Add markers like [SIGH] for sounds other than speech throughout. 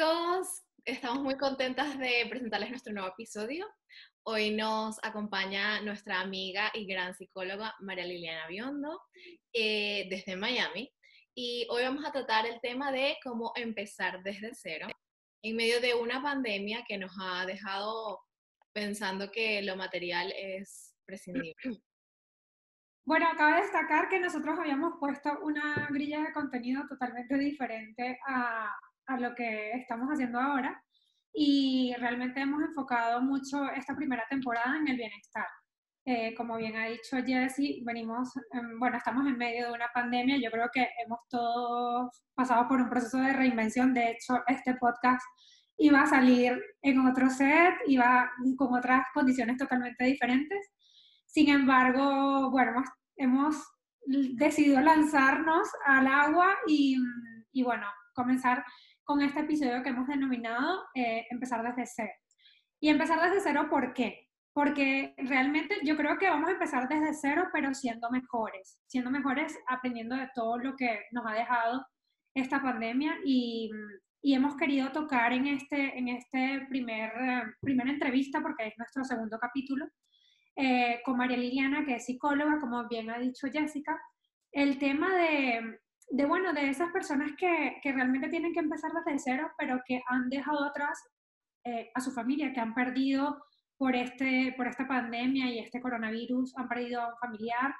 Chicos, estamos muy contentas de presentarles nuestro nuevo episodio. Hoy nos acompaña nuestra amiga y gran psicóloga María Liliana Biondo eh, desde Miami. Y hoy vamos a tratar el tema de cómo empezar desde cero en medio de una pandemia que nos ha dejado pensando que lo material es prescindible. [CLEARS THROAT] Bueno, cabe destacar que nosotros habíamos puesto una grilla de contenido totalmente diferente a, a lo que estamos haciendo ahora y realmente hemos enfocado mucho esta primera temporada en el bienestar. Eh, como bien ha dicho Jessie, venimos, bueno, estamos en medio de una pandemia, yo creo que hemos todos pasado por un proceso de reinvención, de hecho este podcast iba a salir en otro set, iba con otras condiciones totalmente diferentes, sin embargo, bueno, hemos, hemos decidido lanzarnos al agua y, y bueno, comenzar con este episodio que hemos denominado eh, Empezar desde cero. Y empezar desde cero, ¿por qué? Porque realmente yo creo que vamos a empezar desde cero, pero siendo mejores, siendo mejores aprendiendo de todo lo que nos ha dejado esta pandemia y, y hemos querido tocar en este, en este primer, eh, primera entrevista, porque es nuestro segundo capítulo, eh, con María Liliana, que es psicóloga, como bien ha dicho Jessica, el tema de, de, bueno, de esas personas que, que, realmente tienen que empezar desde cero, pero que han dejado atrás eh, a su familia, que han perdido por, este, por esta pandemia y este coronavirus, han perdido a un familiar,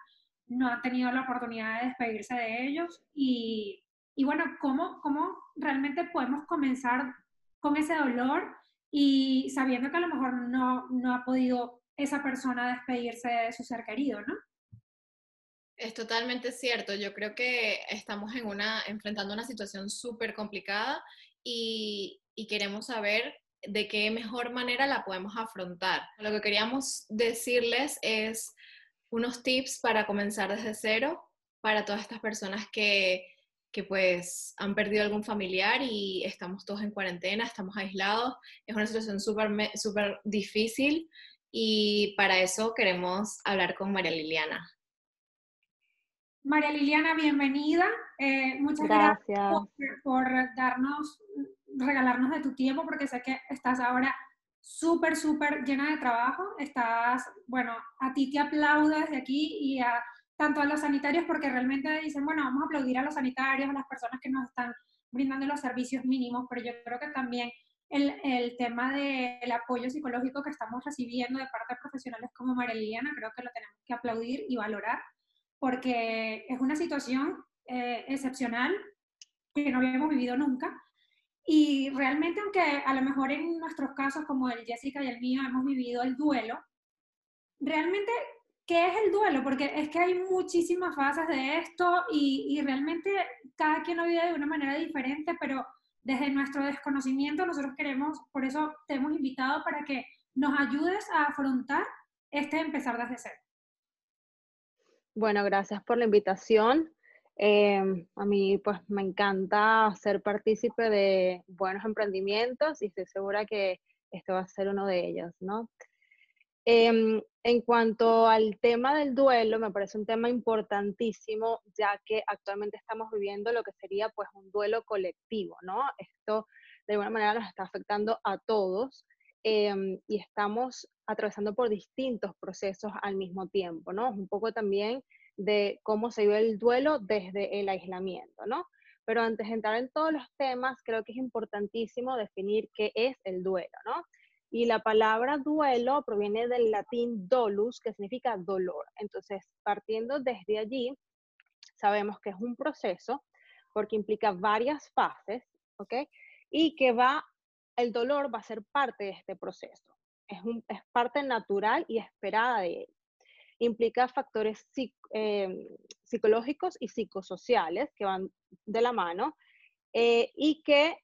no han tenido la oportunidad de despedirse de ellos y, y bueno, ¿cómo, ¿cómo realmente podemos comenzar con ese dolor y sabiendo que a lo mejor no, no ha podido esa persona despedirse de su ser querido, ¿no? Es totalmente cierto. Yo creo que estamos en una, enfrentando una situación súper complicada y, y, queremos saber de qué mejor manera la podemos afrontar. Lo que queríamos decirles es unos tips para comenzar desde cero para todas estas personas que, que pues han perdido algún familiar y estamos todos en cuarentena, estamos aislados. Es una situación súper súper difícil y para eso queremos hablar con María Liliana. María Liliana, bienvenida. Eh, muchas gracias, por, darnos, regalarnos de tu tiempo, porque sé que estás ahora súper, súper llena de trabajo. Estás, bueno, a ti te aplaudo desde aquí y a tanto a los sanitarios, porque realmente dicen, bueno, vamos a aplaudir a los sanitarios, a las personas que nos están brindando los servicios mínimos, pero yo creo que también el, el tema del apoyo psicológico que estamos recibiendo de parte de profesionales como María Liliana, creo que lo tenemos que aplaudir y valorar porque es una situación eh, excepcional que no habíamos vivido nunca. Y realmente, aunque a lo mejor en nuestros casos, como el Jessica y el mío, hemos vivido el duelo, realmente, ¿qué es el duelo? Porque es que hay muchísimas fases de esto y, y realmente cada quien lo vive de una manera diferente, pero desde nuestro desconocimiento nosotros queremos, por eso te hemos invitado para que nos ayudes a afrontar este empezar desde cero. Bueno, gracias por la invitación. Em, a mí pues me encanta ser partícipe de buenos emprendimientos y estoy segura que este va a ser uno de ellos, ¿no? Em, en cuanto al tema del duelo, me parece un tema importantísimo, ya que actualmente estamos viviendo lo que sería pues un duelo colectivo, ¿no? Esto de alguna manera nos está afectando a todos Em, y estamos atravesando por distintos procesos al mismo tiempo, ¿no? Un poco también de cómo se vive el duelo desde el aislamiento, ¿no? Pero antes de entrar en todos los temas, creo que es importantísimo definir qué es el duelo, ¿no? Y la palabra duelo proviene del latín dolus, que significa dolor. Entonces, partiendo desde allí, sabemos que es un proceso porque implica varias fases, ¿ok? Y que va el dolor va a ser parte de este proceso. Es, parte natural y esperada de él. Implica factores em, psicológicos y psicosociales que van de la mano eh, y que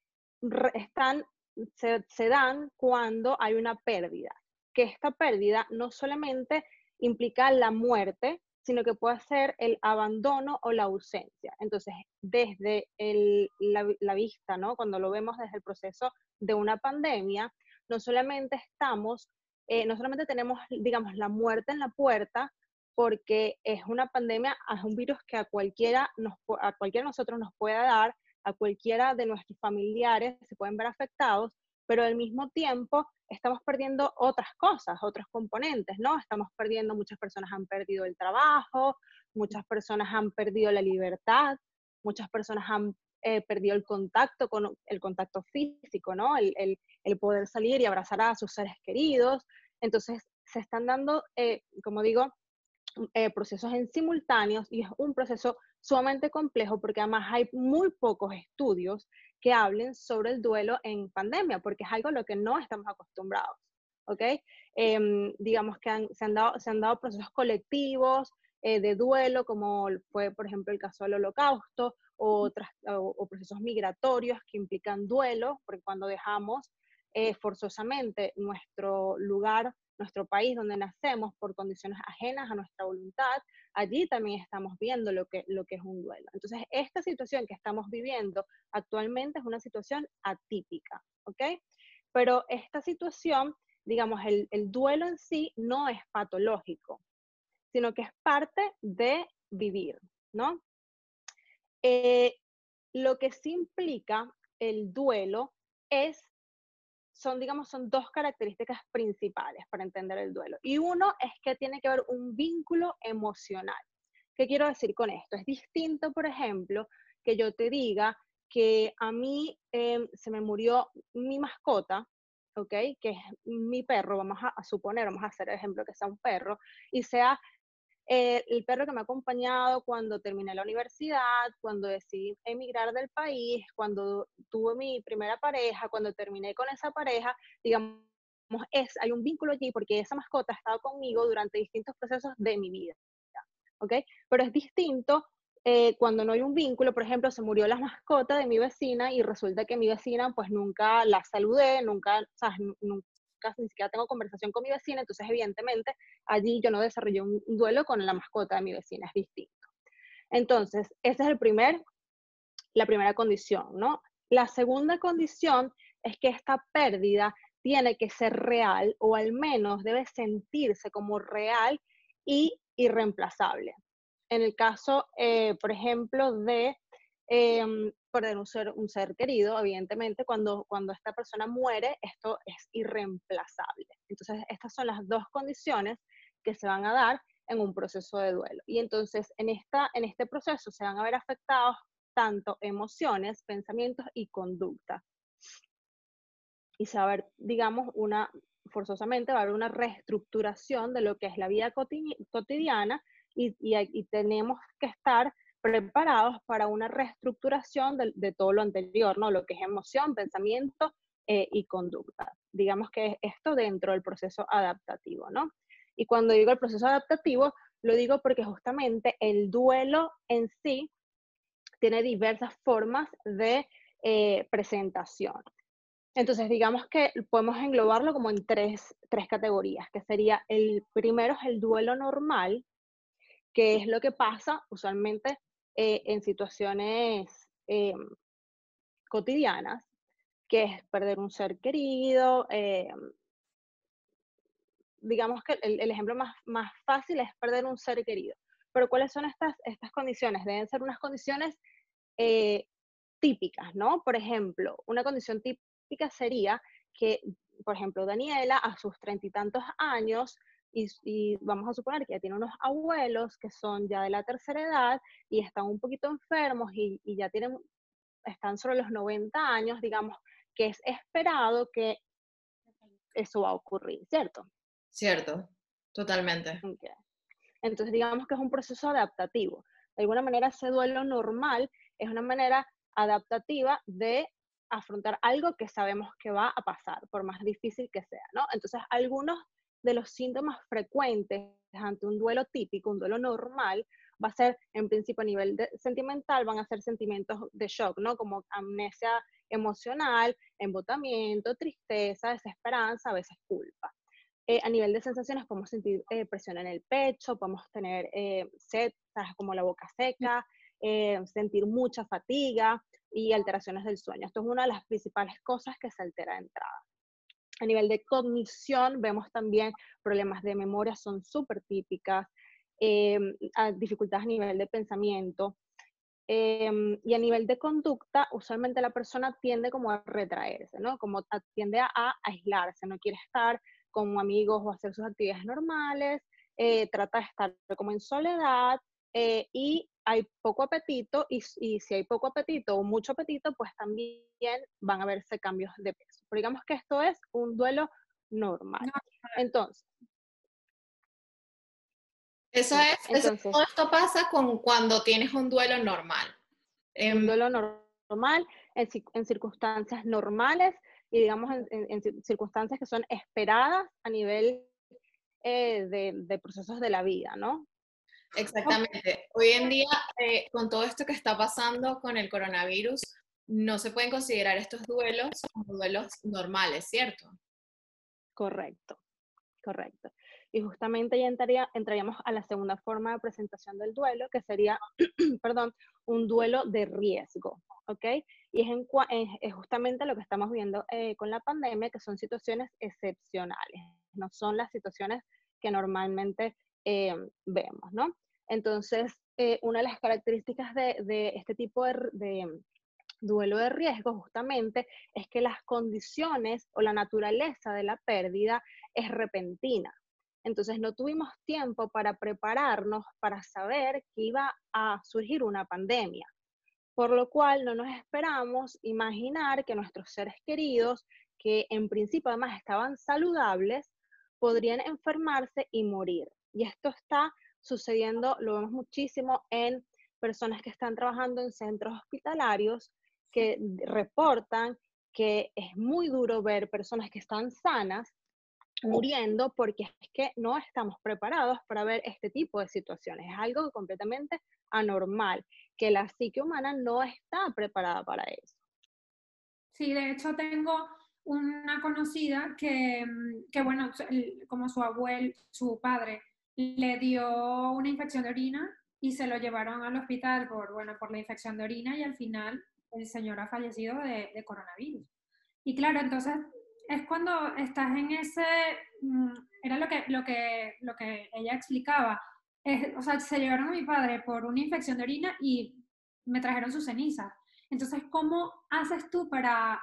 se, se dan cuando hay una pérdida, que esta pérdida no solamente implica la muerte, sino que puede ser el abandono o la ausencia. Entonces, desde la, vista, ¿no? Cuando lo vemos desde el proceso de una pandemia, no solamente estamos, eh, no solamente tenemos, digamos, la muerte en la puerta, porque es una pandemia, es un virus que a cualquiera, nos, a cualquiera de nosotros nos puede dar, a cualquiera de nuestros familiares se pueden ver afectados, pero al mismo tiempo estamos perdiendo otras cosas, otros componentes, ¿no? Estamos perdiendo, muchas personas han perdido el trabajo, muchas personas han perdido la libertad, muchas personas han eh, perdido el contacto con el contacto físico, ¿no? El, el, poder salir y abrazar a sus seres queridos. Entonces, se están dando, eh, como digo, eh, procesos en simultáneos y es un proceso sumamente complejo porque además hay muy pocos estudios que hablen sobre el duelo en pandemia, porque es algo a lo que no estamos acostumbrados. ¿ok? Em, digamos que se, han dado, se han dado procesos colectivos eh, de duelo, como fue, por ejemplo, el caso del holocausto, o, o, procesos migratorios que implican duelo, porque cuando dejamos eh, forzosamente nuestro lugar nuestro país donde nacemos por condiciones ajenas a nuestra voluntad, allí también estamos viendo lo que, lo que es un duelo. Entonces, esta situación que estamos viviendo actualmente es una situación atípica, ¿ok? Pero esta situación, digamos, el, el duelo en sí no es patológico, sino que es parte de vivir, ¿no? Eh, lo que sí implica el duelo es son, digamos, son dos características principales para entender el duelo. Y uno es que tiene que haber un vínculo emocional. ¿Qué quiero decir con esto? Es distinto, por ejemplo, que yo te diga que a mí em, se me murió mi mascota, ¿ok? Que es mi perro, vamos a, a, suponer, vamos a hacer el ejemplo que sea un perro, y sea eh, el perro que me ha acompañado cuando terminé la universidad, cuando decidí emigrar del país, cuando tuve mi primera pareja, cuando terminé con esa pareja, digamos, es, hay un vínculo allí porque esa mascota ha estado conmigo durante distintos procesos de mi vida. ¿Ok? Pero es distinto eh, cuando no hay un vínculo, por ejemplo, se murió la mascota de mi vecina y resulta que mi vecina pues nunca la saludé, nunca, o sea, ni siquiera tengo conversación con mi vecina, entonces evidentemente allí yo no desarrollé un duelo con la mascota de mi vecina, es distinto. Entonces, esa es el primer, la primera condición, ¿no? La segunda condición es que esta pérdida tiene que ser real o al menos debe sentirse como real y irreemplazable. En el caso, eh, por ejemplo, de eh, perder un ser, un ser querido, evidentemente, cuando, cuando esta persona muere, esto es irreemplazable. Entonces, estas son las dos condiciones que se van a dar en un proceso de duelo. Y entonces, en, esta, en este proceso se van a ver afectados tanto emociones, pensamientos y conducta. Y se va a ver, digamos, una, forzosamente va a haber una reestructuración de lo que es la vida cotidiana y, y tenemos que estar preparados para una reestructuración de, todo lo anterior, ¿no? Lo que es emoción, pensamiento eh, y conducta. Digamos que esto dentro del proceso adaptativo, ¿no? Y cuando digo el proceso adaptativo, lo digo porque justamente el duelo en sí tiene diversas formas de eh, presentación. Entonces, digamos que podemos englobarlo como en tres, tres categorías, que sería el primero es el duelo normal, que es lo que pasa usualmente eh, en situaciones eh, cotidianas, que es perder un ser querido. Eh, digamos que el, ejemplo más, más, fácil es perder un ser querido. Pero ¿cuáles son estas, estas condiciones? Deben ser unas condiciones típicas, ¿no? Por ejemplo, una condición típica sería que, por ejemplo, Daniela a sus treinta y tantos años y, vamos a suponer que ya tiene unos abuelos que son ya de la tercera edad y están un poquito enfermos y, ya tienen, están sobre los 90 años, digamos, que es esperado que eso va a ocurrir, ¿cierto? Cierto, totalmente. Entonces, digamos que es un proceso adaptativo. De alguna manera, ese duelo normal es una manera adaptativa de afrontar algo que sabemos que va a pasar, por más difícil que sea, ¿no? Entonces, algunos de los síntomas frecuentes ante un duelo típico, un duelo normal, va a ser en principio a nivel sentimental, van a ser sentimientos de shock, ¿no? Como amnesia emocional, embotamiento, tristeza, desesperanza, a veces culpa. Eh, a nivel de sensaciones podemos sentir eh, presión en el pecho, podemos tener eh, sed, como la boca seca, sentir mucha fatiga y alteraciones del sueño. Esto es una de las principales cosas que se altera de entrada. A nivel de cognición vemos también problemas de memoria, son súper típicas, dificultades a nivel de pensamiento, Em, y a nivel de conducta, usualmente la persona tiende como a retraerse, ¿no? Como tiende a, aislarse, no quiere estar con amigos o hacer sus actividades normales, eh, trata de estar como en soledad eh, y hay poco apetito y, y, si hay poco apetito o mucho apetito, pues también van a verse cambios de peso. Pero digamos que esto es un duelo normal. Entonces, eso es, todo esto pasa con cuando tienes un duelo normal. un em, duelo normal, en, circunstancias normales y digamos en, circunstancias que son esperadas a nivel eh, de, procesos de la vida, ¿no? Exactamente. Hoy en día, eh, con todo esto que está pasando con el coronavirus, no se pueden considerar estos duelos como duelos normales, ¿cierto? Correcto, correcto. Y justamente ya entraría, entraríamos a la segunda forma de presentación del duelo, que sería, [CLEARS THROAT] perdón, un duelo de riesgo, ¿ok? Y es, en, justamente lo que estamos viendo eh, con la pandemia, que son situaciones excepcionales, no son las situaciones que normalmente eh, vemos, ¿no? Entonces, eh, una de las características de, este tipo de duelo de riesgo justamente es que las condiciones o la naturaleza de la pérdida es repentina. Entonces no tuvimos tiempo para prepararnos para saber que iba a surgir una pandemia, por lo cual no nos esperamos imaginar que nuestros seres queridos, que en principio además estaban saludables, podrían enfermarse y morir. Y esto está sucediendo, lo vemos muchísimo en personas que están trabajando en centros hospitalarios que reportan que es muy duro ver personas que están sanas muriendo porque es que no estamos preparados para ver este tipo de situaciones. Es algo completamente anormal, que la psique humana no está preparada para eso. Sí, de hecho tengo una conocida que, mm, que bueno, como su abuelo, su padre, le dio una infección de orina y se lo llevaron al hospital por, bueno, por la infección de orina y al final el señor ha fallecido de, de coronavirus. Y claro, entonces es cuando estás en ese, mm, era lo que, lo que, lo que ella explicaba, o sea, se llevaron a mi padre por una infección de orina y me trajeron su ceniza. Entonces, ¿cómo haces tú para,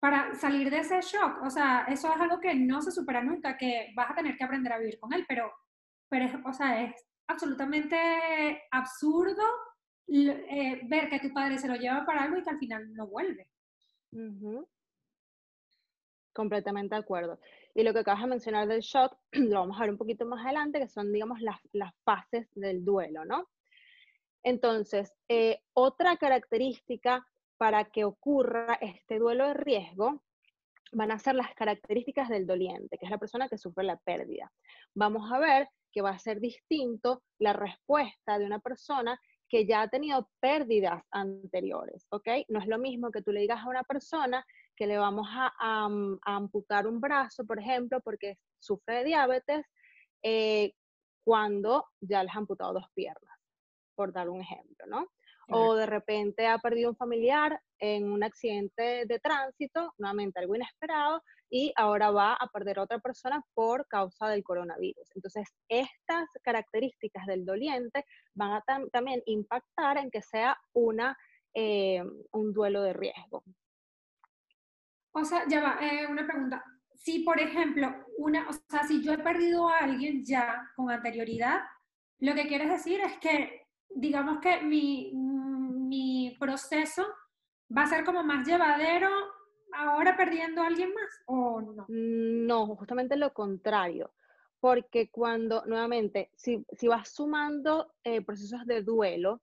para salir de ese shock? O sea, eso es algo que no se supera nunca, que vas a tener que aprender a vivir con él, pero, pero es, o sea, es absolutamente absurdo eh, ver que tu padre se lo lleva para algo y que al final no vuelve. Completamente de acuerdo. Y lo que acabas de mencionar del shock, [CLEARS THROAT] lo vamos a ver un poquito más adelante, que son, digamos, las, fases del duelo, ¿no? Entonces, eh, otra característica para que ocurra este duelo de riesgo van a ser las características del doliente, que es la persona que sufre la pérdida. Vamos a ver que va a ser distinto la respuesta de una persona que ya ha tenido pérdidas anteriores, ¿ok? No es lo mismo que tú le digas a una persona que le vamos a, amputar un brazo, por ejemplo, porque sufre de diabetes, eh, cuando ya les ha amputado dos piernas, por dar un ejemplo, ¿no? O de repente ha perdido un familiar en un accidente de tránsito, nuevamente algo inesperado, y ahora va a perder a otra persona por causa del coronavirus. Entonces, estas características del doliente van a también impactar en que sea una, eh, un duelo de riesgo. O sea, ya va, eh, una pregunta. Si, por ejemplo, una, o sea, si yo he perdido a alguien ya con anterioridad, lo que quieres decir es que, digamos que mi, mi proceso va a ser como más llevadero ahora perdiendo a alguien más, ¿o no? No, justamente lo contrario. Porque cuando, nuevamente, si, si vas sumando eh, procesos de duelo,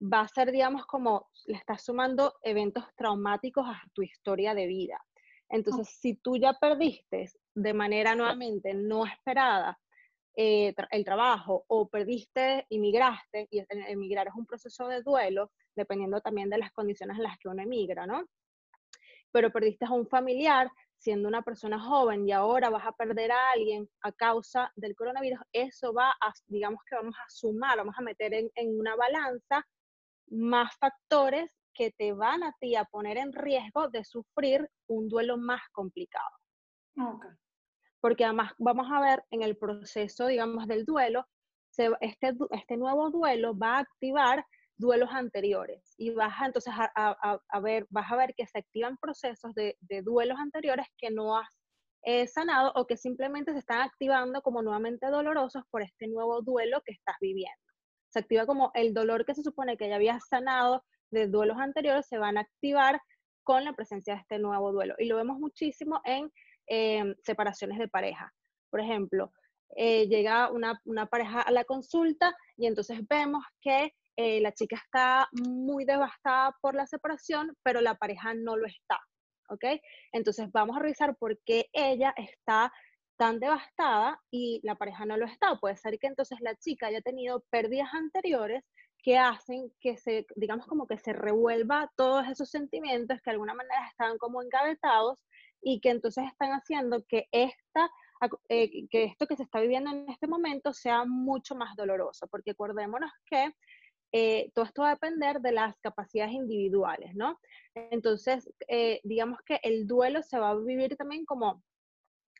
va a ser, digamos, como le estás sumando eventos traumáticos a tu historia de vida. Entonces, si tú ya perdiste de manera nuevamente no esperada eh, el trabajo o perdiste, emigraste, y emigrar es un proceso de duelo, dependiendo también de las condiciones en las que uno emigra, ¿no? Pero perdiste a un familiar siendo una persona joven y ahora vas a perder a alguien a causa del coronavirus, eso va a, digamos que vamos a sumar, vamos a meter en, en una balanza más factores que te van a ti a poner en riesgo de sufrir un duelo más complicado. Okay porque además vamos a ver en el proceso, digamos, del duelo, este, este nuevo duelo va a activar duelos anteriores y vas a, entonces a, ver, vas a ver que se activan procesos de, duelos anteriores que no has eh, sanado o que simplemente se están activando como nuevamente dolorosos por este nuevo duelo que estás viviendo. Se activa como el dolor que se supone que ya habías sanado de duelos anteriores se van a activar con la presencia de este nuevo duelo. Y lo vemos muchísimo en Em, separaciones de pareja. Por ejemplo, eh, llega una, pareja a la consulta y entonces vemos que eh, la chica está muy devastada por la separación, pero la pareja no lo está. ¿Ok? Entonces vamos a revisar por qué ella está tan devastada y la pareja no lo está. Puede ser que entonces la chica haya tenido pérdidas anteriores que hacen que se, digamos como que se revuelva todos esos sentimientos que de alguna manera están como encabetados y que entonces están haciendo que, esta, eh, que esto que se está viviendo en este momento sea mucho más doloroso, porque acordémonos que eh, todo esto va a depender de las capacidades individuales, ¿no? Entonces, eh, digamos que el duelo se va a vivir también como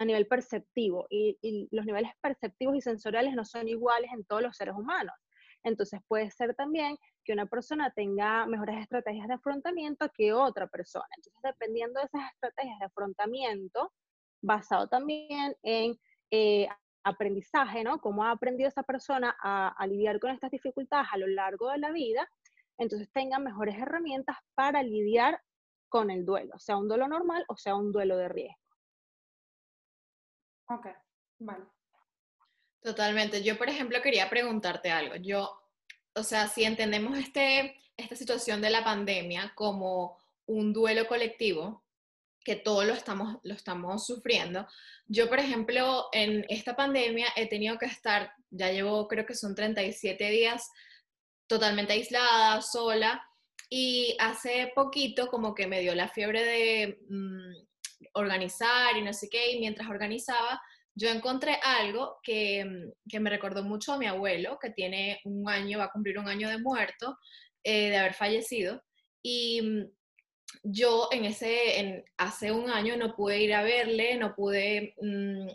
a nivel perceptivo y, y, los niveles perceptivos y sensoriales no son iguales en todos los seres humanos. Entonces puede ser también que una persona tenga mejores estrategias de afrontamiento que otra persona. Entonces, dependiendo de esas estrategias de afrontamiento, basado también en eh, aprendizaje, ¿no? Cómo ha aprendido esa persona a, lidiar con estas dificultades a lo largo de la vida, entonces tenga mejores herramientas para lidiar con el duelo, sea un duelo normal o sea un duelo de riesgo. Ok, vale. Totalmente. Yo, por ejemplo, quería preguntarte algo. Yo, o sea, si entendemos este, esta situación de la pandemia como un duelo colectivo, que todos lo estamos, lo estamos sufriendo. Yo, por ejemplo, en esta pandemia he tenido que estar, ya llevo creo que son 37 días totalmente aislada, sola, y hace poquito como que me dio la fiebre de mm, organizar y no sé qué, y mientras organizaba, yo encontré algo que, mm, me recordó mucho a mi abuelo, que tiene un año, va a cumplir un año de muerto, eh, de haber fallecido. Y mm, yo en ese, hace un año no pude ir a verle, no pude mm,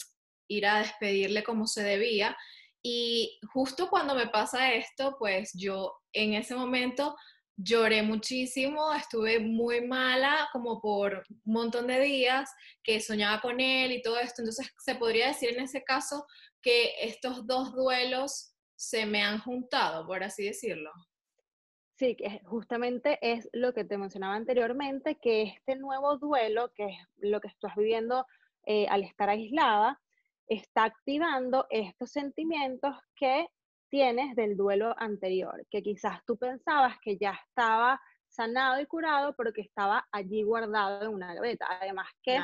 ir a despedirle como se debía. Y justo cuando me pasa esto, pues yo en ese momento lloré muchísimo, estuve muy mala como por un montón de días, que soñaba con él y todo esto. Entonces, se podría decir en ese caso que estos dos duelos se me han juntado, por así decirlo. Sí, que justamente es lo que te mencionaba anteriormente, que este nuevo duelo, que es lo que estás viviendo eh, al estar aislada, está activando estos sentimientos que tienes del duelo anterior, que quizás tú pensabas que ya estaba sanado y curado, pero que estaba allí guardado en una gaveta. Además que,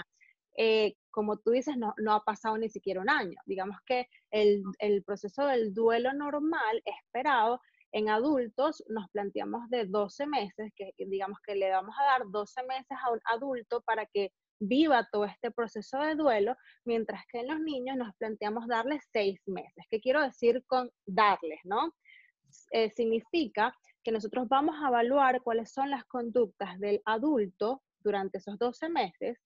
eh, como tú dices, no, no, ha pasado ni siquiera un año. Digamos que el, el proceso del duelo normal esperado en adultos nos planteamos de 12 meses, que digamos que le vamos a dar 12 meses a un adulto para que viva todo este proceso de duelo, mientras que en los niños nos planteamos darles seis meses. ¿Qué quiero decir con darles, no? Eh, significa que nosotros vamos a evaluar cuáles son las conductas del adulto durante esos 12 meses.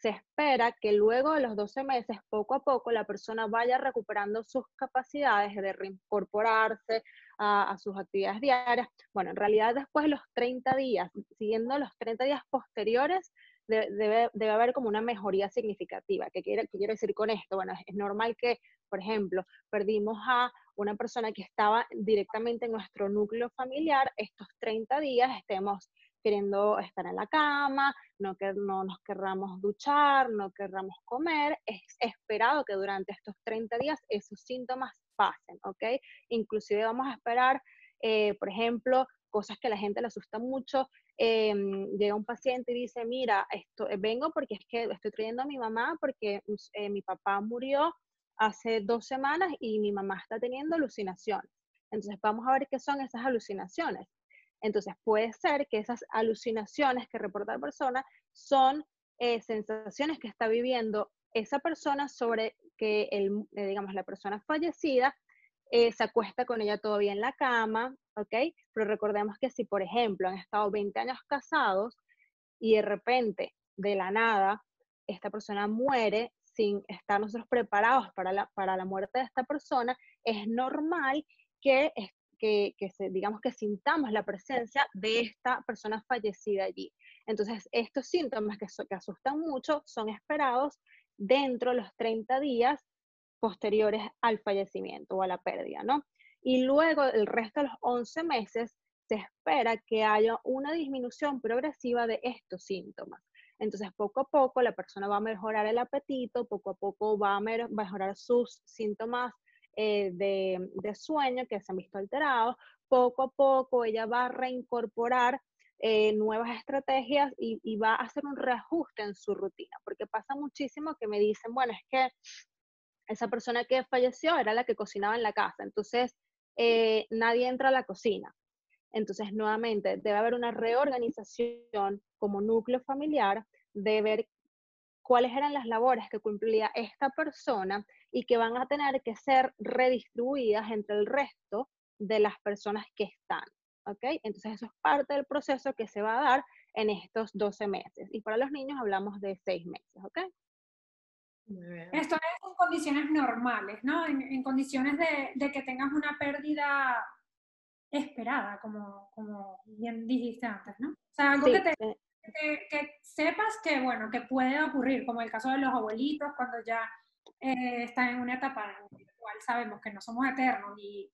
Se espera que luego de los 12 meses, poco a poco, la persona vaya recuperando sus capacidades de reincorporarse a, a, sus actividades diarias. Bueno, en realidad después de los 30 días, siguiendo los 30 días posteriores, debe, debe, haber como una mejoría significativa. ¿Qué, quiere, quiero decir con esto? Bueno, es normal que, por ejemplo, perdimos a una persona que estaba directamente en nuestro núcleo familiar, estos 30 días estemos queriendo estar en la cama, no, que, no nos querramos duchar, no querramos comer, es esperado que durante estos 30 días esos síntomas pasen, ¿ok? Inclusive vamos a esperar, eh, por ejemplo, cosas que la gente le asusta mucho, Em, llega un paciente y dice, mira, esto, eh, vengo porque es que estoy trayendo a mi mamá porque eh, mi papá murió hace dos semanas y mi mamá está teniendo alucinaciones. Entonces vamos a ver qué son esas alucinaciones. Entonces puede ser que esas alucinaciones que reporta la persona son eh, sensaciones que está viviendo esa persona sobre que, el, eh, digamos, la persona fallecida eh, se acuesta con ella todavía en la cama, ¿ok? Pero recordemos que si, por ejemplo, han estado 20 años casados y de repente, de la nada, esta persona muere sin estar nosotros preparados para la, para la muerte de esta persona, es normal que, que, que se, digamos que sintamos la presencia de esta persona fallecida allí. Entonces, estos síntomas que, que asustan mucho son esperados dentro de los 30 días posteriores al fallecimiento o a la pérdida, ¿no? Y luego el resto de los 11 meses se espera que haya una disminución progresiva de estos síntomas. Entonces, poco a poco la persona va a mejorar el apetito, poco a poco va a mejorar sus síntomas eh, de, de, sueño que se han visto alterados, poco a poco ella va a reincorporar eh, nuevas estrategias y, y, va a hacer un reajuste en su rutina, porque pasa muchísimo que me dicen, bueno, es que esa persona que falleció era la que cocinaba en la casa, entonces eh, nadie entra a la cocina. Entonces, nuevamente, debe haber una reorganización como núcleo familiar de ver cuáles eran las labores que cumplía esta persona y que van a tener que ser redistribuidas entre el resto de las personas que están. ¿Ok? Entonces, eso es parte del proceso que se va a dar en estos 12 meses. Y para los niños hablamos de 6 meses. ¿Ok? Esto es en condiciones normales, ¿no? En, condiciones de, de, que tengas una pérdida esperada, como, como bien dijiste antes, ¿no? O sea, algo que, te, que, que, sepas que, bueno, que puede ocurrir, como el caso de los abuelitos, cuando ya eh, están en una etapa en la cual sabemos que no somos eternos y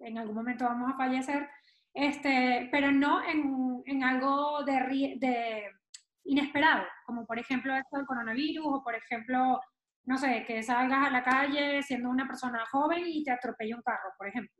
en algún momento vamos a fallecer, este, pero no en, en algo de, de inesperado, como por ejemplo esto del coronavirus o por ejemplo, no sé, que salgas a la calle siendo una persona joven y te atropelle un carro, por ejemplo.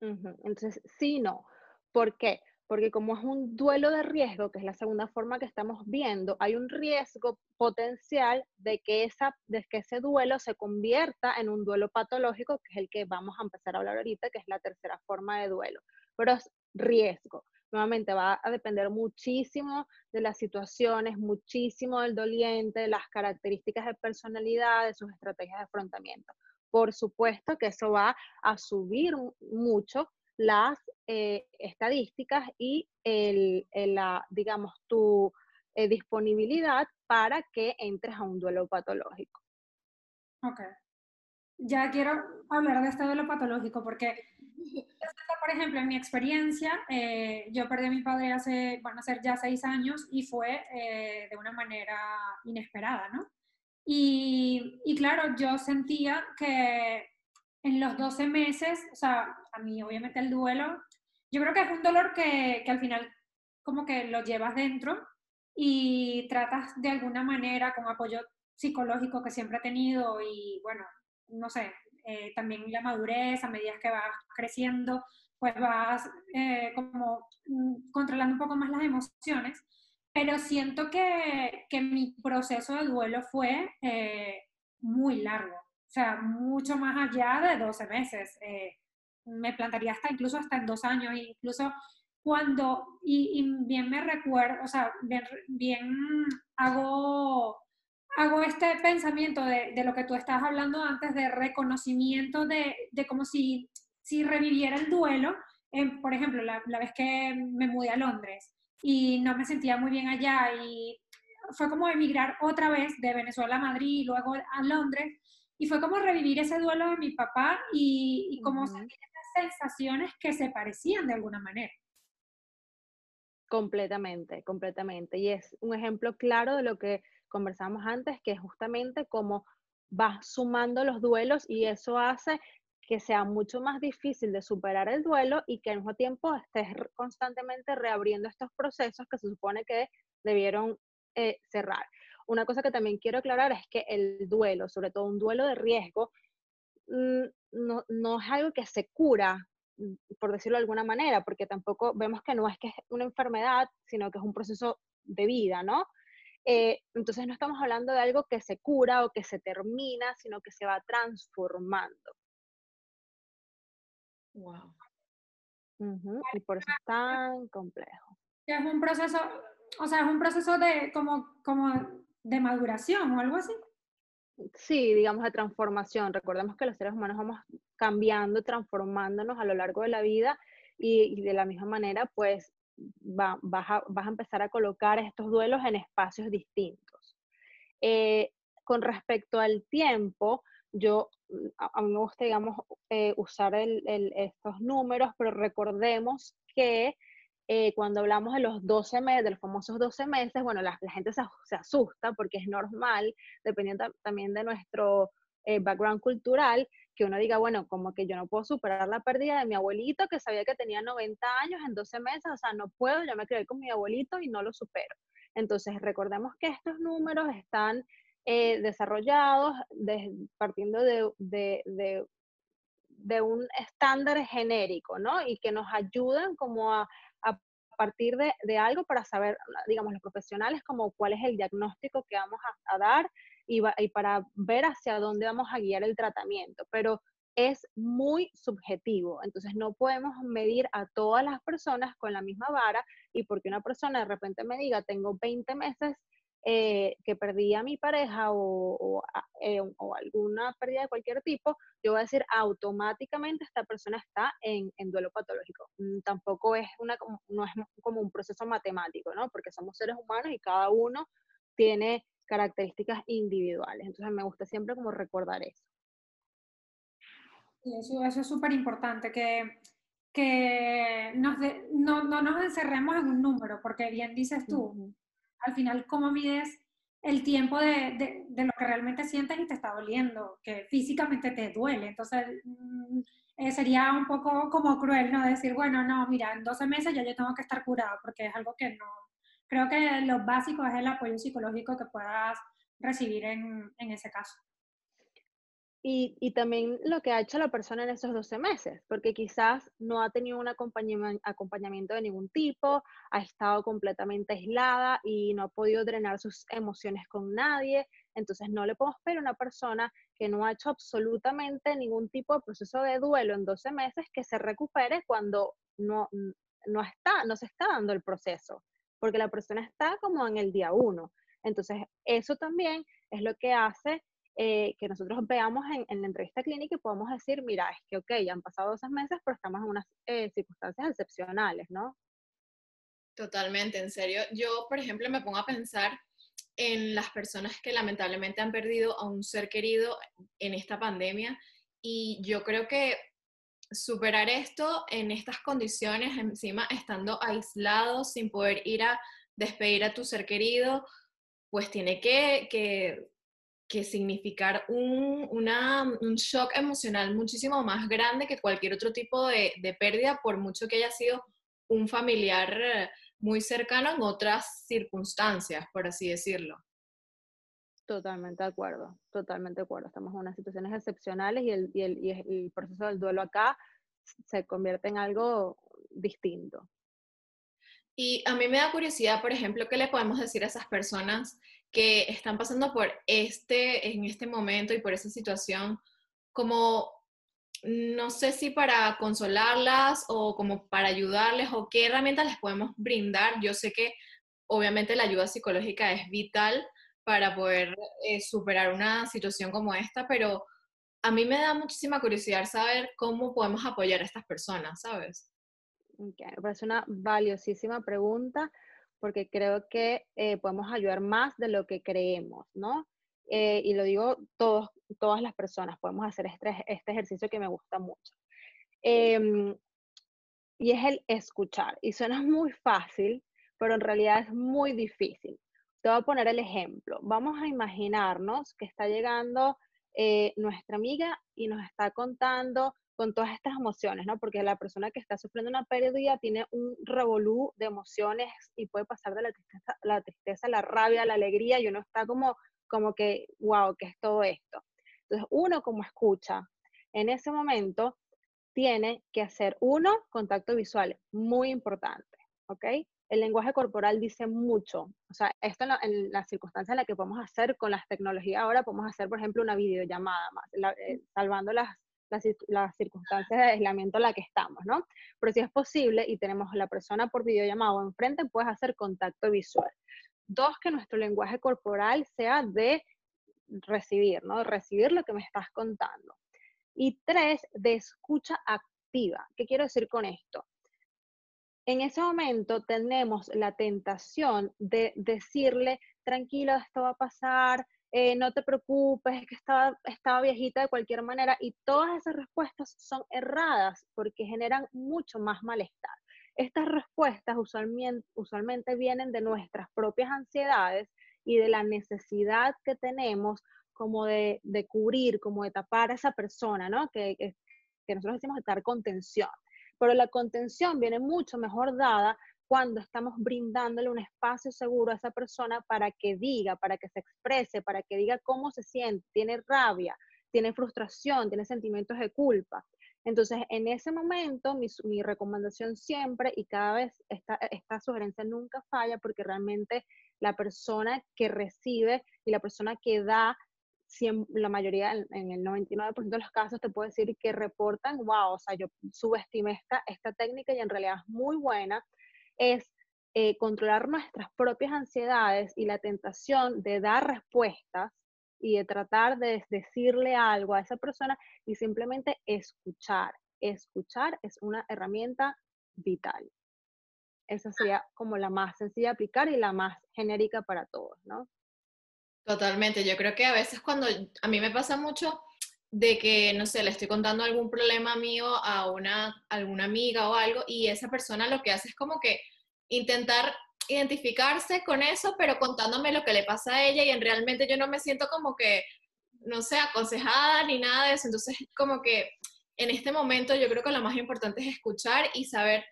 Entonces, sí, no. ¿Por qué? Porque como es un duelo de riesgo, que es la segunda forma que estamos viendo, hay un riesgo potencial de que, esa, de que ese duelo se convierta en un duelo patológico, que es el que vamos a empezar a hablar ahorita, que es la tercera forma de duelo. Pero es riesgo. Nuevamente va a depender muchísimo de las situaciones, muchísimo del doliente, de las características de personalidad, de sus estrategias de afrontamiento. Por supuesto que eso va a subir mucho las eh, estadísticas y el, la, digamos, tu eh, disponibilidad para que entres a un duelo patológico. Ok. Ya quiero hablar de este duelo patológico porque por ejemplo, en mi experiencia, eh, yo perdí a mi padre hace, van a ser ya seis años y fue eh, de una manera inesperada, ¿no? Y, y, claro, yo sentía que en los 12 meses, o sea, a mí obviamente el duelo, yo creo que es un dolor que, que al final como que lo llevas dentro y tratas de alguna manera con apoyo psicológico que siempre he tenido y bueno, no sé, eh, también la madurez, a medida que vas creciendo, pues vas eh, como mm, controlando un poco más las emociones, pero siento que, que mi proceso de duelo fue eh, muy largo, o sea, mucho más allá de 12 meses. me plantaría hasta incluso hasta en dos años, incluso cuando, y, bien me recuerdo, o sea, bien hago hago este pensamiento de, de, lo que tú estabas hablando antes, de reconocimiento de, de como si, si reviviera el duelo. por ejemplo, la, la, vez que me mudé a Londres y no me sentía muy bien allá y fue como emigrar otra vez de Venezuela a Madrid y luego a Londres y fue como revivir ese duelo de mi papá y, y como uh -huh. sentir esas sensaciones que se parecían de alguna manera. Completamente, completamente. Y es un ejemplo claro de lo que conversamos antes, que es justamente como vas sumando los duelos y eso hace que sea mucho más difícil de superar el duelo y que al mismo tiempo estés constantemente reabriendo estos procesos que se supone que debieron eh, cerrar. Una cosa que también quiero aclarar es que el duelo, sobre todo un duelo de riesgo, mm, no, no es algo que se cura, mm, por decirlo de alguna manera, porque tampoco vemos que no es que es una enfermedad, sino que es un proceso de vida, ¿no? Eh, entonces no estamos hablando de algo que se cura o que se termina, sino que se va transformando. Wow. Y por eso es tan complejo. Es un proceso, o sea, es un proceso de como, como de maduración o algo así. Sí, digamos de transformación. Recordemos que los seres humanos vamos cambiando, transformándonos a lo largo de la vida y, de la misma manera, pues vas, a, empezar a colocar estos duelos en espacios distintos. Eh, con respecto al tiempo, yo, a, mí me gusta, digamos, eh, usar estos números, pero recordemos que eh, cuando hablamos de los 12 meses, de los famosos 12 meses, bueno, la, gente se, se, asusta porque es normal, dependiendo también de nuestro background cultural, que uno diga, bueno, como que yo no puedo superar la pérdida de mi abuelito que sabía que tenía 90 años en 12 meses, o sea, no puedo, yo me quedé con mi abuelito y no lo supero. Entonces, recordemos que estos números están eh, desarrollados partiendo de, de, de, un estándar genérico, ¿no? Y que nos ayudan como a, partir de, de, algo para saber, digamos, los profesionales, como cuál es el diagnóstico que vamos a dar y, para ver hacia dónde vamos a guiar el tratamiento, pero es muy subjetivo, entonces no podemos medir a todas las personas con la misma vara y porque una persona de repente me diga, tengo 20 meses eh, que perdí a mi pareja o, eh, o, alguna pérdida de cualquier tipo, yo voy a decir automáticamente esta persona está en, en duelo patológico. Mm, tampoco es, una, no es como un proceso matemático, ¿no? Porque somos seres humanos y cada uno tiene características individuales. Entonces me gusta siempre como recordar eso. Eso, eso es súper importante, que, que nos no, no, nos encerremos en un número, porque bien dices tú, al final, ¿cómo mides el tiempo de, de, de, lo que realmente sientes y te está doliendo? Que físicamente te duele. Entonces, mm, eh, sería un poco como cruel, ¿no? Decir, bueno, no, mira, en 12 meses ya yo tengo que estar curado, porque es algo que no, creo que lo básico es el apoyo psicológico que puedas recibir en, en ese caso. Y, y, también lo que ha hecho la persona en esos 12 meses, porque quizás no ha tenido un acompañamiento de ningún tipo, ha estado completamente aislada y no ha podido drenar sus emociones con nadie. Entonces no le podemos pedir a una persona que no ha hecho absolutamente ningún tipo de proceso de duelo en 12 meses que se recupere cuando no, no, está, no se está dando el proceso porque la persona está como en el día uno. Entonces, eso también es lo que hace eh, que nosotros veamos en, la entrevista clínica y podamos decir, mira, es que, ok, ya han pasado dos meses, pero estamos en unas eh, circunstancias excepcionales, ¿no? Totalmente, en serio. Yo, por ejemplo, me pongo a pensar en las personas que lamentablemente han perdido a un ser querido en esta pandemia y yo creo que superar esto en estas condiciones, encima estando aislado, sin poder ir a despedir a tu ser querido, pues tiene que, que, significar un, un, shock emocional muchísimo más grande que cualquier otro tipo de, de pérdida, por mucho que haya sido un familiar eh, muy cercano en otras circunstancias, por así decirlo. Totalmente de acuerdo, totalmente de acuerdo. Estamos en unas situaciones excepcionales y el, y el, y el proceso del duelo acá se convierte en algo distinto. Y a mí me da curiosidad, por ejemplo, ¿qué le podemos decir a esas personas que están pasando por este, en este momento y por esa situación, como no sé si para consolarlas o como para ayudarles o qué herramientas les podemos brindar? Yo sé que obviamente la ayuda psicológica es vital, para poder eh, superar una situación como esta, pero a mí me da muchísima curiosidad saber cómo podemos apoyar a estas personas, ¿sabes? me parece una valiosísima pregunta porque creo que eh, podemos ayudar más de lo que creemos, ¿no? Eh, y lo digo todos, todas las personas, podemos hacer este, este ejercicio que me gusta mucho. Em, y es el escuchar. Y suena [LAUGHS] muy fácil, pero en realidad es muy difícil. Te voy a poner el ejemplo. Vamos a imaginarnos que está llegando eh, nuestra amiga y nos está contando con todas estas emociones, ¿no? Porque la persona que está sufriendo una pérdida tiene un revolú de emociones y puede pasar de la tristeza, la tristeza, la rabia, la alegría y uno está como, como que, wow, ¿qué es todo esto? Entonces, uno como escucha, en ese momento tiene que hacer uno, contacto visual, muy importante, ¿ok? El lenguaje corporal dice mucho. O sea, esto en, la, en las circunstancias en las que podemos hacer con las tecnologías ahora, podemos hacer, por ejemplo, una videollamada más, eh, salvando las, las, las, circunstancias de aislamiento en la que estamos, ¿no? Pero si es posible y tenemos la persona por videollamada o enfrente, puedes hacer contacto visual. Dos, que nuestro lenguaje corporal sea de recibir, ¿no? Recibir lo que me estás contando. Y tres, de escucha activa. ¿Qué quiero decir con esto? En ese momento tenemos la tentación de decirle, tranquilo, esto va a pasar, eh, no te preocupes, es que estaba, estaba viejita de cualquier manera, y todas esas respuestas son erradas porque generan mucho más malestar. Estas respuestas usualmente, usualmente vienen de nuestras propias ansiedades y de la necesidad que tenemos como de, de cubrir, como de tapar a esa persona, ¿no? Que, que, nosotros decimos estar contención. Pero la contención viene mucho mejor dada cuando estamos brindándole un espacio seguro a esa persona para que diga, para que se exprese, para que diga cómo se siente, tiene rabia, tiene frustración, tiene sentimientos de culpa. Entonces, en ese momento, mi, recomendación siempre, y cada vez esta sugerencia nunca falla, porque realmente la persona que recibe y la persona que da la mayoría, en el 99% de los casos, te puedo decir que reportan, wow, o sea, yo subestimé esta, esta técnica y en realidad es muy buena, es eh, controlar nuestras propias ansiedades y la tentación de dar respuestas y de tratar de decirle algo a esa persona y simplemente escuchar. Escuchar es una herramienta vital. Esa sería como la más sencilla de aplicar y la más genérica para todos, ¿no? Totalmente, yo creo que a veces cuando a mí me pasa mucho de que, no sé, le estoy contando algún problema mío a una alguna amiga o algo y esa persona lo que hace es como que intentar identificarse con eso, pero contándome lo que le pasa a ella y en realmente yo no me siento como que, no sé, aconsejada ni nada de eso. Entonces, como que en este momento yo creo que lo más importante es escuchar y saber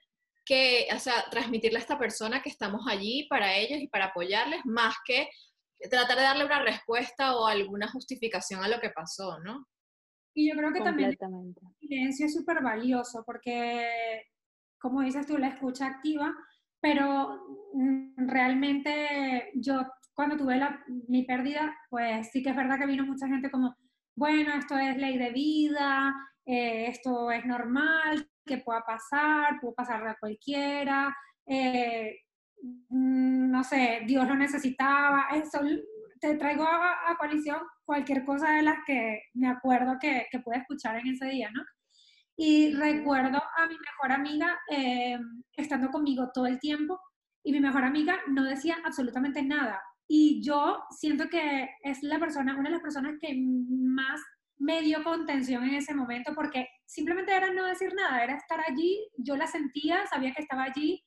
que, o sea, transmitirle a esta persona que estamos allí para ellos y para apoyarles, más que tratar de darle una respuesta o alguna justificación a lo que pasó, ¿no? Y yo creo que también el silencio es súper valioso porque, como dices tú, la escucha activa, pero mm, realmente yo cuando tuve la, mi pérdida, pues sí que es verdad que vino mucha gente como, bueno, esto es ley de vida, eh, esto es normal, que pueda pasar, puede pasar a cualquiera, eh, no sé, Dios lo necesitaba, eso, te traigo a, coalición cualquier cosa de las que me acuerdo que, que pude escuchar en ese día, ¿no? Y recuerdo a mi mejor amiga eh, estando conmigo todo el tiempo y mi mejor amiga no decía absolutamente nada. Y yo siento que es la persona, una de las personas que más me dio contención en ese momento porque simplemente era no decir nada, era estar allí, yo la sentía, sabía que estaba allí,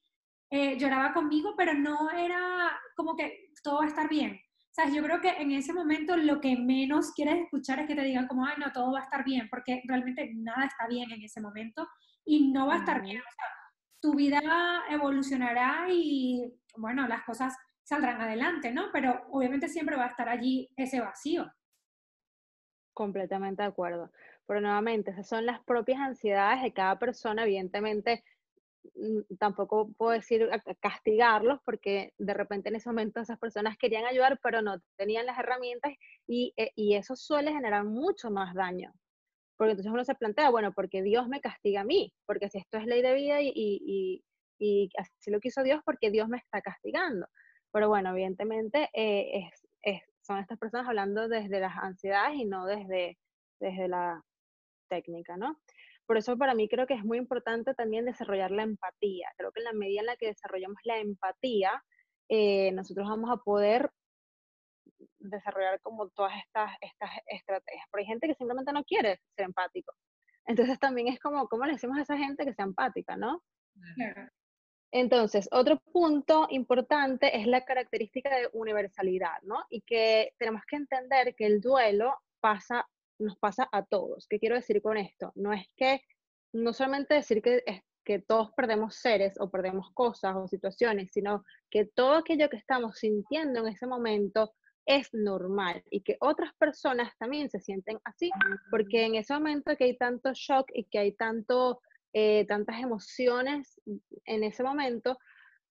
eh, lloraba conmigo, pero no era como que todo va a estar bien. O sea, yo creo que en ese momento lo que menos quieres escuchar es que te digan como, ay, no, todo va a estar bien, porque realmente nada está bien en ese momento y no va a estar bien. O sea, tu vida evolucionará y, bueno, las cosas saldrán adelante, ¿no? Pero obviamente siempre va a estar allí ese vacío. Completamente de acuerdo. Pero nuevamente, esas son las propias ansiedades de cada persona. Evidentemente, tampoco puedo decir castigarlos porque de repente en ese momento esas personas querían ayudar pero no tenían las herramientas y, eh, y eso suele generar mucho más daño. Porque entonces uno se plantea, bueno, porque Dios me castiga a mí, porque si esto es ley de vida y, y, y así lo quiso Dios, porque Dios me está castigando. Pero bueno, evidentemente eh, es, son estas personas hablando desde las ansiedades y no desde, desde la técnica, ¿no? Por eso para mí creo que es muy importante también desarrollar la empatía. Creo que en la medida en la que desarrollamos la empatía, eh, nosotros vamos a poder desarrollar como todas estas, estas estrategias. Pero hay gente que simplemente no quiere ser empático. Entonces también es como, ¿cómo le decimos a esa gente que sea empática, no? Entonces, otro punto importante es la característica de universalidad, ¿no? Y que tenemos que entender que el duelo pasa nos pasa a todos. ¿Qué quiero decir con esto? No es que, no solamente decir que, que todos perdemos seres o perdemos cosas o situaciones, sino que todo aquello que estamos sintiendo en ese momento es normal y que otras personas también se sienten así, porque en ese momento que hay tanto shock y que hay tanto, eh, tantas emociones en ese momento,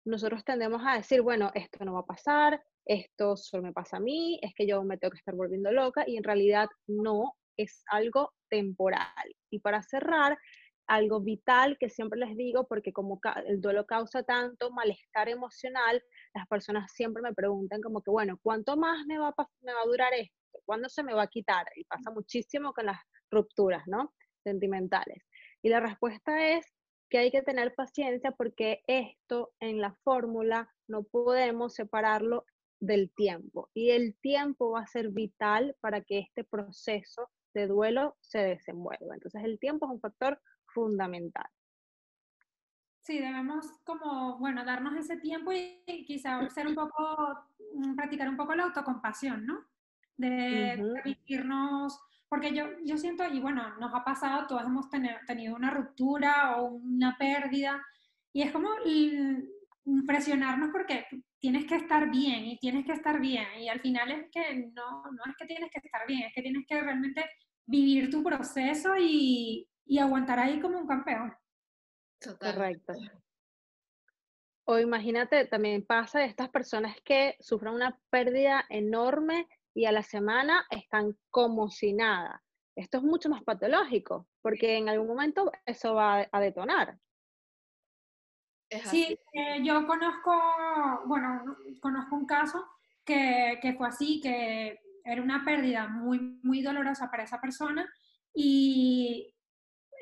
nosotros tendemos a decir, bueno, esto no va a pasar, esto solo me pasa a mí, es que yo me tengo que estar volviendo loca y en realidad no, es algo temporal. Y para cerrar, algo vital que siempre les digo, porque como el duelo causa tanto malestar emocional, las personas siempre me preguntan como que, bueno, ¿cuánto más me va a, me va a durar esto? ¿Cuándo se me va a quitar? Y pasa muchísimo con las rupturas, ¿no? Sentimentales. Y la respuesta es que hay que tener paciencia porque esto en la fórmula no podemos separarlo del tiempo. Y el tiempo va a ser vital para que este proceso de duelo se desenvuelva. Entonces el tiempo es un factor fundamental. Sí, debemos como, bueno, darnos ese tiempo y quizá ser un poco, mm, practicar un poco la autocompasión, ¿no? De permitirnos, porque yo, yo siento, y bueno, nos ha pasado, todos hemos tenido una ruptura o una pérdida, y es como presionarnos porque tienes que estar bien y tienes que estar bien, y al final es que no, no es que tienes que estar bien, es que tienes que realmente vivir tu proceso y, y aguantar ahí como un campeón. Correcto. O imagínate, también pasa de estas personas que sufren una pérdida enorme y a la semana están como si nada. Esto es mucho más patológico, porque en algún momento eso va a detonar. Sí, eh, yo conozco, bueno, conozco un caso que, que, fue así, que era una pérdida muy, muy dolorosa para esa persona y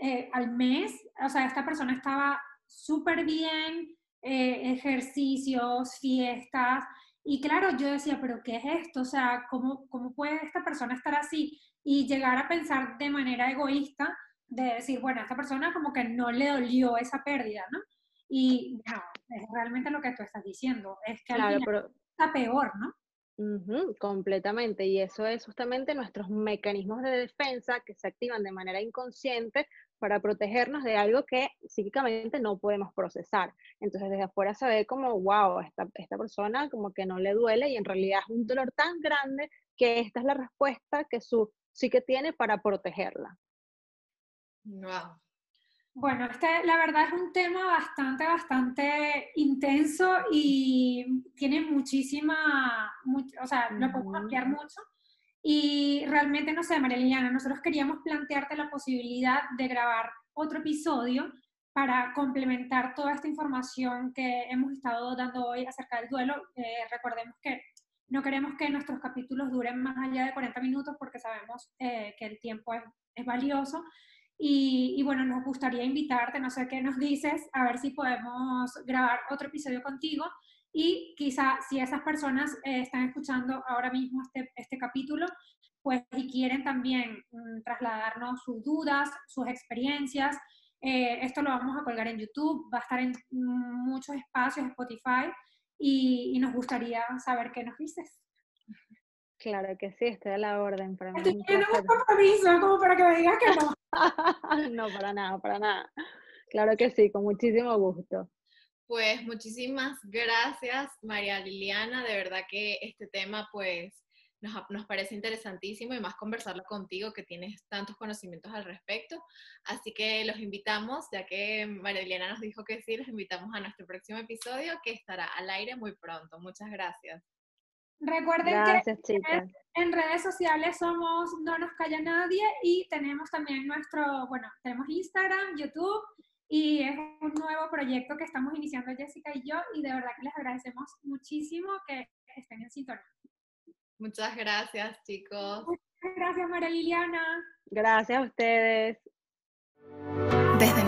eh, al mes, o sea, esta persona estaba súper bien, eh, ejercicios, fiestas, y claro, yo decía, pero ¿qué es esto? O sea, ¿cómo, ¿cómo puede esta persona estar así? Y llegar a pensar de manera egoísta, de decir, bueno, a esta persona como que no le dolió esa pérdida, ¿no? Y no, es realmente lo que tú estás diciendo, es que al final está peor, ¿no? completamente, y eso es justamente nuestros mecanismos de defensa que se activan de manera inconsciente para protegernos de algo que psíquicamente no podemos procesar. Entonces desde afuera se ve como, wow, esta, esta persona como que no le duele y en realidad es un dolor tan grande que esta es la respuesta que su psique tiene para protegerla. Wow. Bueno, este la verdad es un tema bastante, bastante intenso y tiene muchísima, o sea, lo podemos ampliar mucho. Y realmente, no sé, María Liliana, nosotros queríamos plantearte la posibilidad de grabar otro episodio para complementar toda esta información que hemos estado dando hoy acerca del duelo. Eh, recordemos que no queremos que nuestros capítulos duren más allá de 40 minutos porque sabemos eh, que el tiempo es, es valioso. Y, y, bueno, nos gustaría invitarte, no sé qué nos dices, a ver si podemos grabar otro episodio contigo y quizá si esas personas eh, están escuchando ahora mismo este, este capítulo, pues y quieren también mm, trasladarnos sus dudas, sus experiencias, eh, esto lo vamos a colgar en YouTube, va a estar en muchos espacios, Spotify, y nos gustaría saber qué nos dices. Claro que sí, estoy a la orden para mí. Estoy un compromiso como para que me digas que no. [LAUGHS] no, para nada, para nada. Claro que sí, con muchísimo gusto. Pues muchísimas gracias, María Liliana. De verdad que este tema, pues, nos, nos, parece interesantísimo y más conversarlo contigo, que tienes tantos conocimientos al respecto. Así que los invitamos, ya que María Liliana nos dijo que sí, los invitamos a nuestro próximo episodio, que estará al aire muy pronto. Muchas gracias. Recuerden que en redes sociales somos No Nos Calla Nadie y tenemos también nuestro, bueno, tenemos Instagram, YouTube y es un nuevo proyecto que estamos iniciando Jessica y yo y de verdad que les agradecemos muchísimo que estén en sintonía. Muchas gracias, chicos. Muchas gracias, María Liliana. Gracias a ustedes. Desde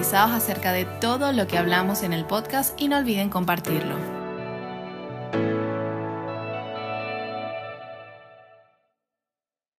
acerca de todo lo que hablamos en el podcast y no olviden compartirlo.